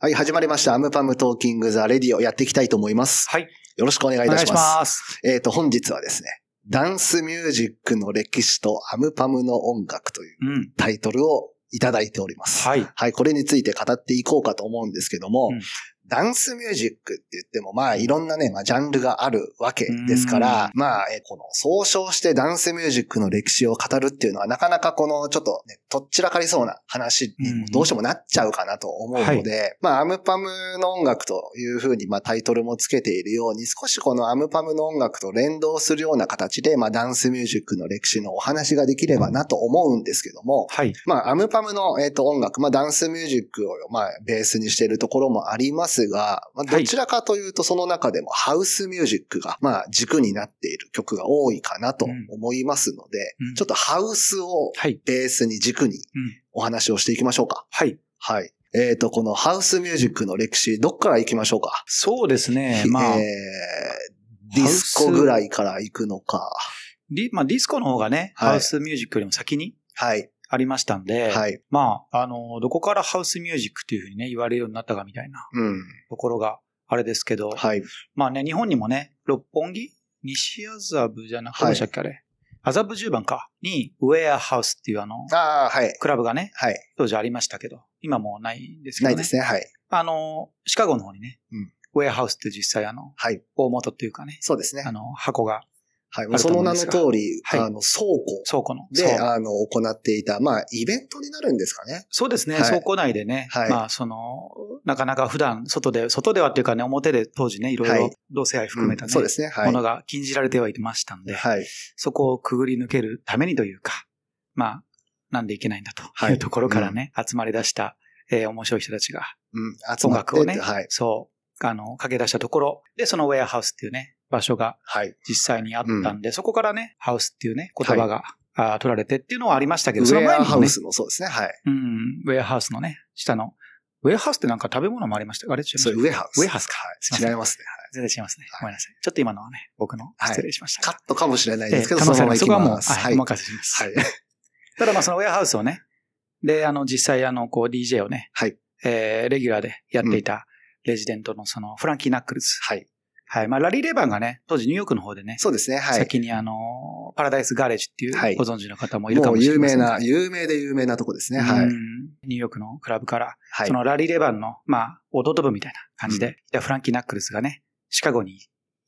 はい、始まりました。アムパムトーキングザレディオやっていきたいと思います。はい。よろしくお願いいたします。ます。えっ、と、本日はですね、ダンスミュージックの歴史とアムパムの音楽といううん。タイトルをいただいております。はい。はい、これについて語っていこうかと思うんですけども、うんダンスミュージックって言っても、まあ、いろんなね、まあ、ジャンルがあるわけですから、まあ、えこの、総称してダンスミュージックの歴史を語るっていうのは、なかなかこの、ちょっとね、とっちらかりそうな話にもどうしてもなっちゃうかなと思うので、まあ、アムパムの音楽というふうに、まあ、タイトルもつけているように、少しこのアムパムの音楽と連動するような形で、まあ、ダンスミュージックの歴史のお話ができればなと思うんですけども、はい。まあ、アムパムの、えっと音楽、まあ、ダンスミュージックを、まあ、ベースにしているところもありますが、まあ、はいどちらかというと、その中でもハウスミュージックが、まあ、軸になっている曲が多いかなと思いますので、うんちょっとハウスをはい。ベースに軸にうん。お話をしていきましょうか。はい。はい。えっ、と、このハウスミュージックの歴史、どっから行きましょうか？そうですね。まあ、えーディスコぐらいから行くのか。ディまあ、ディスコの方がね、はいハウスミュージックよりも先にはい。ありましたんで、はい。まあ、あの、どこからハウスミュージックっていうふうにね、言われるようになったかみたいなうん。ところがあれですけど、はい。まあね、日本にもね、六本木？西麻布じゃなくて、はいしたっけあれ？麻布十番か？に、ウェアハウスっていうあの、ああ、はい。クラブがね、はい。当時ありましたけど、今もうないんですけどね。ないですね。はい。あの、シカゴの方にね、うんウェアハウスって実際あの、はい。大元っていうかね、そうですねあ。の、箱がはい。その名の通り、はいあの、倉庫倉庫の。で、そうあの、行っていた、まあ、イベントになるんですかね。そうですね、はい倉庫内でね、はいまあ、その、なかなか普段、外で、外ではっていうかね、表で当時ね、いろいろはい同性愛含めたね、うんそうですね。はい。ものが禁じられてはいましたんで、はい。そこをくぐり抜けるためにというか、まあ、なんでいけないんだとはいいうところからね、集まり出した、えー面白い人たちが、うん。集まって音楽をね、はい。そう、あの、駆け出したところ、で、そのウェアハウスっていうね、場所がはい。実際にあったんで、そこからね、ハウスっていうね、言葉が、あー取られてっていうのはありましたけど、そのウェ前にもね、アハウスもそうですね。はい。うん、ウェアハウスのね、下の、ウェアハウスってなんか食べ物もありました？あれ違いました？それ、ウェアハウス。ウェアハウスかはい。違いますね。全然違いますね。はいごめんなさい。ちょっと今のはね、僕のはい失礼しました。カットかもしれないええですけど、可能性ありそのままますそこはもう。はい、お任せします。はい。ただまあそのウェアハウスをね、で、あの、実際あの、こう DJ をね、はい。えー、レギュラーでやっていたレジデントのそのフランキー・ナックルズ。はい。はい。まあラリー・レバンがね、当時ニューヨークの方でね、そうですね。はい。先にあの、パラダイス・ガレージっていう、はいご存知の方もいるかもしれません有名な、有名で有名なとこですね。はい。うんニューヨークのクラブから、はいそ。のラリー・レバンの、まあ、弟分みたいな感じで、でフランキー・ナックルズがね、シカゴに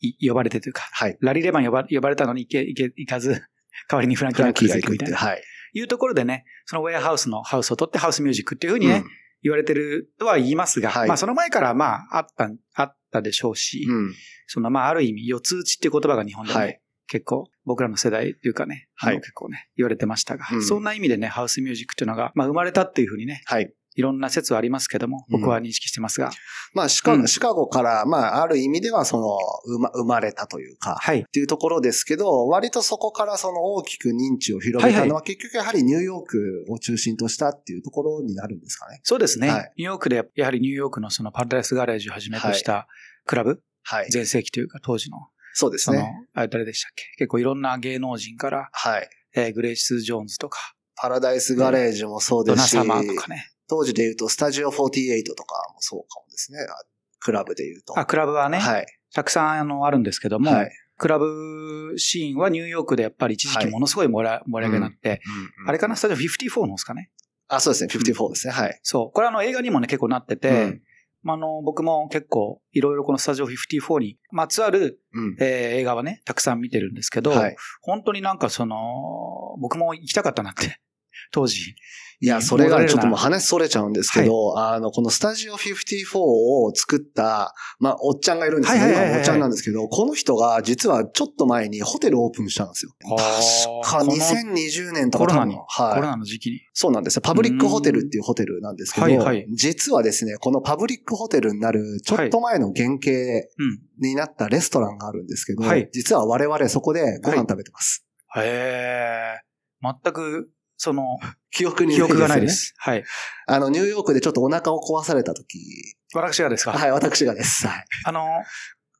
い呼ばれてというか、はい。ラリー・レバン呼ば呼ばれたのに行け、行け、行かず、代わりにフランキー・ナックルズ行くみたいな。が行くって。はい。いうところでね、そのウェアハウスのハウスを取ってハウスミュージックっていうふうにね、うん言われてるとは言いますが、はいまあその前からまああった、あったでしょうし、うん。そのまあある意味、四つ打ちっていう言葉が日本でもね、はい結構僕らの世代っていうかね、はい結構ね、言われてましたが、うんそんな意味でね、ハウスミュージックっていうのが、まあ生まれたっていうふうにね、はい。いろんな説はありますけども、僕は認識してますが、まあ、シカゴ、うんシカゴから、まあ、ある意味では、その、生ま、生まれたというか、はい。っていうところですけど、割とそこからその大きく認知を広げたのは、結局やはりニューヨークを中心としたっていうところになるんですかね。そうですね、はいニューヨークで、やはりニューヨークのそのパラダイスガレージをはじめとしたクラブ、はい。全盛期というか当時の、そうですね。、あれ誰でしたっけ？結構いろんな芸能人から、はい。えーグレイス・ジョーンズとか、パラダイスガレージもそうドナ・ですし、サマーとかね。当時で言うと、スタジオ48とかもそうかもですね。クラブで言うと。あ、クラブはね、はい。たくさんあのあるんですけども、はい。クラブシーンはニューヨークでやっぱり一時期ものすごい盛り上げになって、あれかな、スタジオ54のですかね？あ、そうですね。54ですね。はい。そう。これあの映画にもね、結構なってて、うんまあ、あの、僕も結構いろいろこのスタジオ54にまつわる、うん。えー映画はね、たくさん見てるんですけど、はい。本当になんかその、僕も行きたかったなって、当時。いや、それがちょっともう話それちゃうんですけど、あの、このスタジオ54を作った、まあ、おっちゃんがいるんですけど、はいはいはいはい今おっちゃんなんですけど、この人が実はちょっと前にホテルオープンしたんですよ。確かこの2020年とかコロナに、多分コロはい。ナの時期に。そうなんですよ。パブリックホテルっていうホテルなんですけど、はいはい実はですね、このパブリックホテルになるちょっと前の原型うん。になったレストランがあるんですけど、はい実は我々そこでご飯食べてます。へえ。全く、その、記憶に記憶がないで。す。はい。あの、ニューヨークでちょっとお腹を壊された時、私がですか？はい、私がです。はい。あの、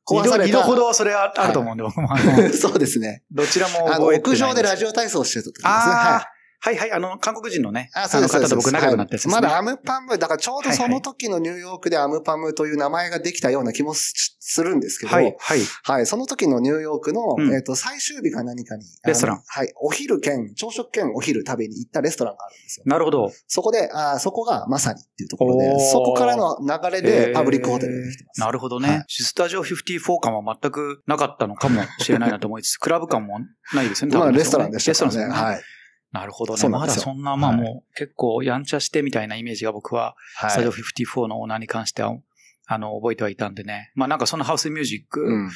壊された二度ほどそれはあると思うんで、僕も そうですね。どちらもあの、屋上でラジオ体操してた時ですね。ああ、ははいはい、あの、韓国人のね、あ、そうです。の方と僕仲良くなったやつです、ねはい、まだアムパム、だからちょうどその時のニューヨークでアムパムという名前ができたような気もするんですけど、はい、はい。はい、その時のニューヨークの、うん、えっ、ー、と、最終日か何かに、レストラン。はい、お昼兼、朝食兼お昼食べに行ったレストランがあるんですよ。なるほど。そこで、あそこがまさにっていうところで、そこからの流れでパブリックホテルができてます。なるほどね。はい、スタジオ54感は全くなかったのかもしれないなと思いつつ、クラブ感もないですよね。まあ、レストランでしたね。レストランですね。はい。なるほどね。まだそんな、まあもう結構やんちゃしてみたいなイメージが僕は、スタジオ54のオーナーに関しては、あの、覚えてはいたんでね。まあなんかそのハウスミュージック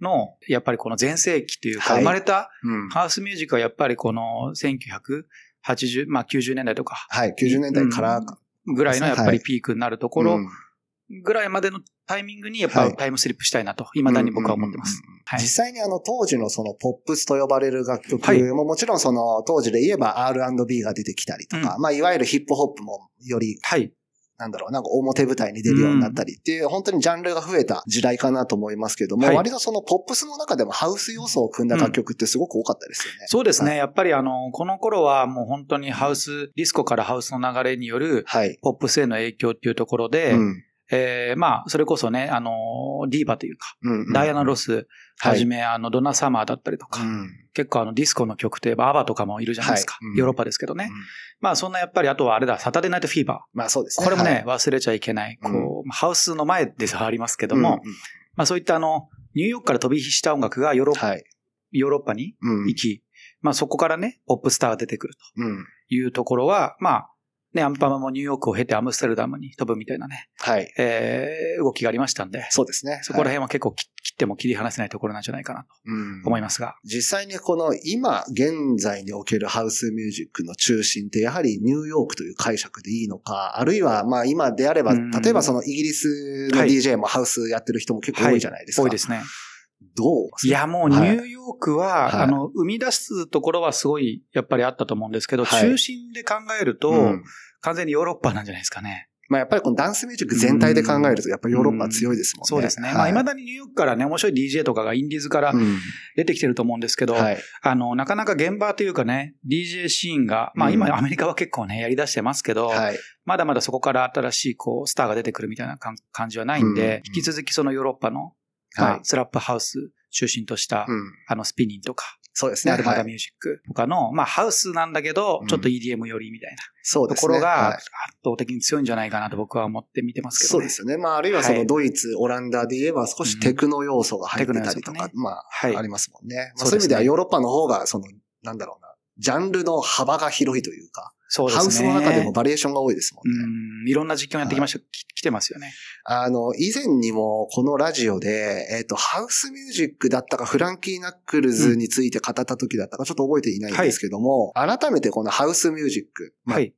の、やっぱりこの前世紀というか、生まれたハウスミュージックはやっぱりこの1980、まあ90年代とか。はい、90年代からぐらいのやっぱりピークになるところぐらいまでのタイミングにやっぱタイムスリップしたいなと、未だに僕は思ってます。実際にあの当時のそのポップスと呼ばれる楽曲ももちろんその当時で言えば R&B が出てきたりとか、まあいわゆるヒップホップもより、はい。なんだろう、なんか表舞台に出るようになったりっていう、本当にジャンルが増えた時代かなと思いますけども、割とそのポップスの中でもハウス要素を組んだ楽曲ってすごく多かったですよね。そうですね。やっぱりあの、この頃はもう本当にハウス、ディスコからハウスの流れによる、ポップスへの影響っていうところで、えー、まあ、それこそね、あの、ディーバというか、うんうん、ダイアナ・ロスはじめ、はい、あの、ドナ・サマーだったりとか、うん、結構あの、ディスコの曲といえば、アバとかもいるじゃないですか。はい、ヨーロッパですけどね。うん、まあ、そんなやっぱり、あとはあれだ、サタデーナイト・フィーバー。まあ、そうですね。これもね、はい、忘れちゃいけない、こう、ハウスの前ではありますけども、うんうん、まあ、そういったあの、ニューヨークから飛び火した音楽がヨーロッパ、ヨーロッパに行き、まあ、そこからね、ポップスターが出てくるというところは、まあ、ね、アンパマもニューヨークを経てアムステルダムに飛ぶみたいなね。はい。えー、動きがありましたんで。そうですね。そこら辺は結構切っても切り離せないところなんじゃないかなと思いますが。実際にこの今現在におけるハウスミュージックの中心ってやはりニューヨークという解釈でいいのか、あるいはまあ今であれば、例えばそのイギリスの DJ もハウスやってる人も結構多いじゃないですか。はい、多いですね。どういや、もうニューヨークは、はい、あの、生み出すところはすごい、やっぱりあったと思うんですけど、はい、中心で考えると、うん。完全にヨーロッパなんじゃないですかね。まあやっぱりこのダンスミュージック全体で考えると、やっぱりヨーロッパ強いですもんね。そうですね。はい、まあ未だにニューヨークからね、面白い DJ とかがインディーズから出てきてると思うんですけど、はい、あの、なかなか現場というかね、DJ シーンが、まあ今アメリカは結構ね、やり出してますけど、はい、まだまだそこから新しいこう、スターが出てくるみたいな感じはないんで、引き続きそのヨーロッパの、まあ、スラップハウス中心とした、あの、スピニンとか、そうですね。アルマダミュージックとかの、まあハウスなんだけど、ちょっと EDM 寄りみたいな。そうですね。ところが圧倒的に強いんじゃないかなと僕は思って見てますけど、そうですよね。まああるいはそのドイツ、オランダで言えば少しテクノ要素が入ってたりとか、まあ、ありますもんね。まあそういう意味ではヨーロッパの方が、その、なんだろうな、ジャンルの幅が広いというか、そうですね。ハウスの中でもバリエーションが多いですもんね。うん。いろんな実況やってきました、はい、来てますよね。あの、以前にもこのラジオで、えっ、ー、と、ハウスミュージックだったか、フランキーナックルズについて語った時だったか、ちょっと覚えていないんですけども、はい、改めてこのハウスミュージック。まあ、はい。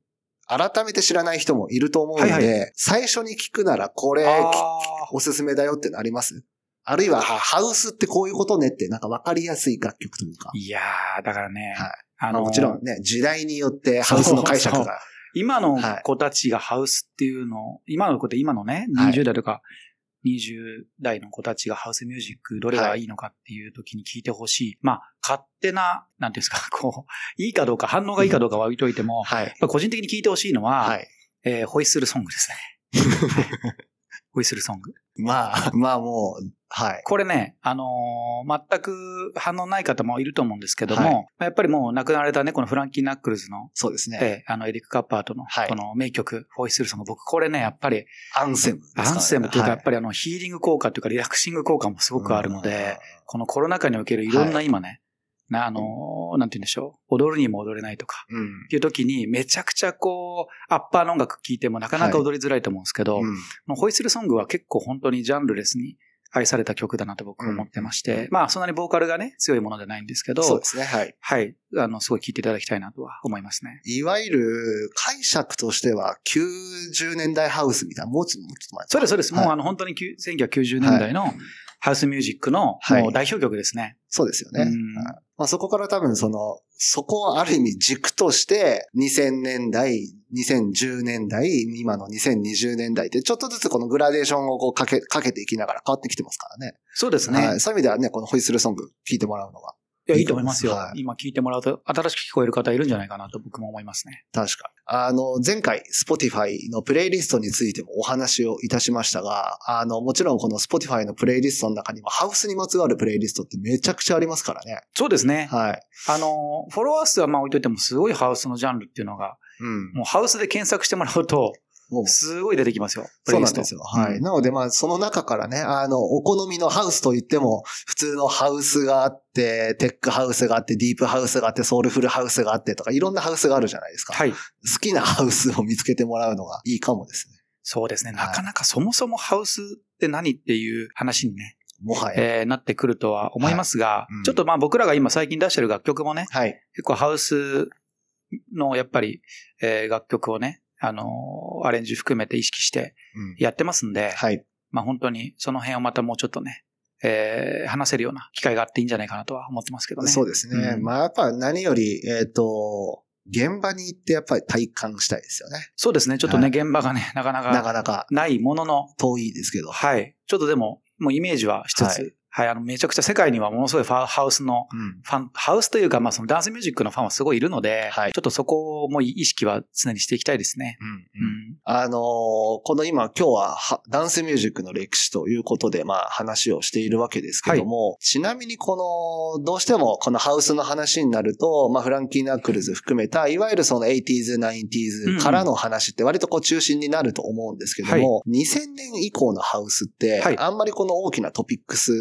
改めて知らない人もいると思うので、はいはい、最初に聞くならこれ、おすすめだよってのあります？あるいは、ハウスってこういうことねって、なんかわかりやすい楽曲というか。いやー、だからね。はい。あのー、もちろんね、時代によってハウスの解釈が。今の子たちがハウスっていうのを、今の子って今のね、20代とか20代の子たちがハウスミュージックどれがいいのかっていう時に聞いてほしい。まあ、勝手な、なんていうんですか、こう、いいかどうか、反応がいいかどうかは置いといても、はい、個人的に聞いてほしいのは、はい、えー、ホイッスルソングですね。ホイッスルソング。まあ、まあもう、はい。これね、あのー、全く反応ない方もいると思うんですけども、はい、やっぱりもう亡くなられたね、このフランキー・ナックルズの、そうですね。えー、あの、エリック・カッパーとの、この名曲、ホイッスルソング、僕これね、やっぱり、アンセム、ね、アンセムというか、やっぱりあの、ヒーリング効果というか、リラクシング効果もすごくあるので、このコロナ禍におけるいろんな今ね、な、あの、なんて言うんでしょう。踊るにも踊れないとか、うん、っていう時に、めちゃくちゃこう、アッパーの音楽聴いてもなかなか踊りづらいと思うんですけど、はいうん、ホイッスルソングは結構本当にジャンルレスに愛された曲だなと僕は思ってまして、うん、まあそんなにボーカルがね、強いものではないんですけど、そうですね、はい。はい。あの、すごい聴いていただきたいなとは思いますね。いわゆる解釈としては90年代ハウスみたいな、もうちょっと前そうです、そうです。はい、もうあの本当に1990年代の、はいハウスミュージックの代表曲ですね。はい、そうですよね。まあ、そこから多分その、そこをある意味軸として、2000年代、2010年代、今の2020年代ってちょっとずつこのグラデーションをこうかけ、かけていきながら変わってきてますからね。そうですね。はい。そういう意味ではね、このホイッスルソング聴いてもらうのは。いや、いいと思いますよ。はい、今聞いてもらうと、新しく聞こえる方いるんじゃないかなと僕も思いますね。確かあの、前回、Spotify のプレイリストについてもお話をいたしましたが、あの、もちろんこの Spotify のプレイリストの中にも、ハウスにまつわるプレイリストってめちゃくちゃありますからね。そうですね。はい。あの、フォロワー数はまあ置いといても、すごいハウスのジャンルっていうのが、うん、もうハウスで検索してもらうと、すごい出てきますよ。そうなんですよ。はい。なので、まあ、その中からね、あの、お好みのハウスといっても、普通のハウスがあって、テックハウスがあって、ディープハウスがあって、ソウルフルハウスがあってとか、いろんなハウスがあるじゃないですか。はい。好きなハウスを見つけてもらうのがいいかもですね。そうですね。なかなかそもそもハウスって何っていう話にね、もはや。えー、なってくるとは思いますが、はいうん、ちょっとまあ僕らが今最近出してる楽曲もね、はい、結構ハウスのやっぱり、えー、楽曲をね、あのー、アレンジ含めて意識してやってますんで、うん、はい。まあ本当にその辺をまたもうちょっとね、えー、話せるような機会があっていいんじゃないかなとは思ってますけどね。そうですね。うん、まあやっぱ何より、えっ、ー、と、現場に行ってやっぱり体感したいですよね。そうですね。ちょっとね、はい、現場がね、なかなか。なかなか。ないものの。遠いですけど。はい。ちょっとでも、もうイメージはしつつ、はい、はい、あの、めちゃくちゃ世界にはものすごいファハウスの、ファン、うん、ハウスというか、まあそのダンスミュージックのファンはすごいいるので、はい、ちょっとそこも意識は常にしていきたいですね。うん。うん、あのー、この今、今日はダンスミュージックの歴史ということで、まあ話をしているわけですけども、はい、ちなみにこの、どうしてもこのハウスの話になると、まあフランキー・ナックルズ含めた、いわゆるその 80s、90s からの話って割とこう中心になると思うんですけども、はい、2000年以降のハウスって、あんまりこの大きなトピックス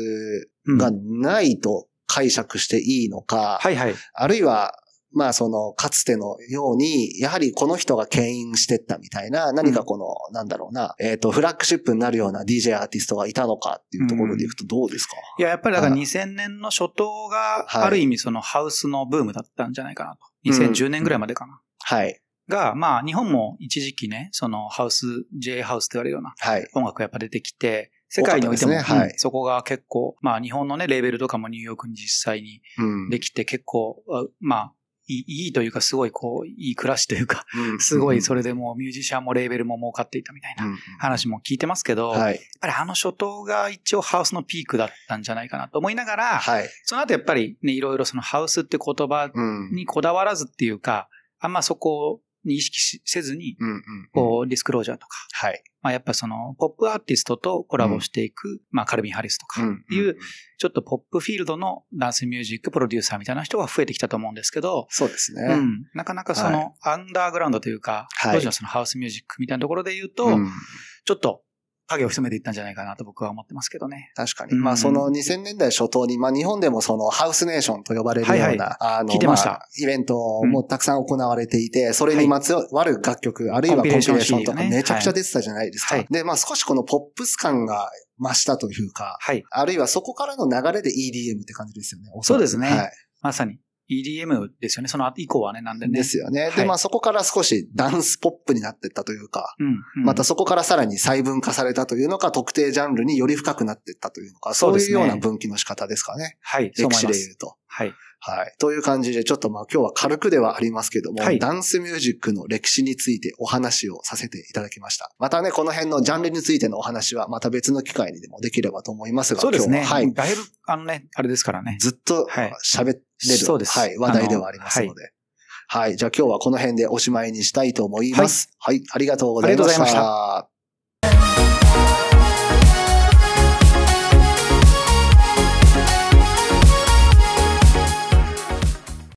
がないと解釈していいのか、はいはい。あるいは、まあその、かつてのように、やはりこの人が牽引してったみたいな、何かこの、うん、なんだろうな、えっ、ー、と、フラッグシップになるような DJ アーティストがいたのかっていうところでいくとどうですか、うん、いや、やっぱりだから2000年の初頭が、ある意味そのハウスのブームだったんじゃないかなと。2010年ぐらいまでかな。はい。が、まあ、日本も一時期ね、そのハウス、J ハウスと言われるような音楽がやっぱ出てきて、世界においても、ね。はい、そこが結構、まあ日本のね、レーベルとかもニューヨークに実際にできて結構、うん、まあ、いいというか、すごいこう、いい暮らしというか、うん、すごいそれでもうミュージシャンもレーベルも儲かっていたみたいな話も聞いてますけど、はい、やっぱりあの初頭が一応ハウスのピークだったんじゃないかなと思いながら、はい、その後やっぱりね、いろいろそのハウスって言葉にこだわらずっていうか、あんまそこに意識せずに、こう、ディスクロージャーとか、はい。まあやっぱその、ポップアーティストとコラボしていく、まあカルビン・ハリスとかいう、ちょっとポップフィールドのダンスミュージックプロデューサーみたいな人が増えてきたと思うんですけど、そうですね。うん。なかなかその、アンダーグラウンドというか、当時のそのハウスミュージックみたいなところで言うと、ちょっと、影を潜めていったんじゃないかなと僕は思ってますけどね。確かに。まあその2000年代初頭に、まあ日本でもそのハウスネーションと呼ばれるような、はいはい、あの、まあ、イベントもたくさん行われていて、それにまつわる楽曲、はい、あるいはコンピレーションとかめちゃくちゃ出てたじゃないですか。はい、で、まあ少しこのポップス感が増したというか、はい、あるいはそこからの流れで EDM って感じですよね。そうですね。はい、まさに。EDM ですよね。その以降はね、なんでね。ですよね。で、まあそこから少しダンスポップになっていったというか、うんまたそこからさらに細分化されたというのか、特定ジャンルにより深くなっていったというのか、そういうような分岐の仕方ですかね。はい。歴史で言うと。はい。はい。という感じで、ちょっとまあ今日は軽くではありますけども、はい、ダンスミュージックの歴史についてお話をさせていただきました。またね、この辺のジャンルについてのお話はまた別の機会にでもできればと思いますが、そうですね。はい。だいぶ、あのね、あれですからね。ずっと喋れる、そうです。はい。話題ではありますので。はい。じゃあ今日はこの辺でおしまいにしたいと思います。はい、はい、ありがとうございました。ありがとうございました。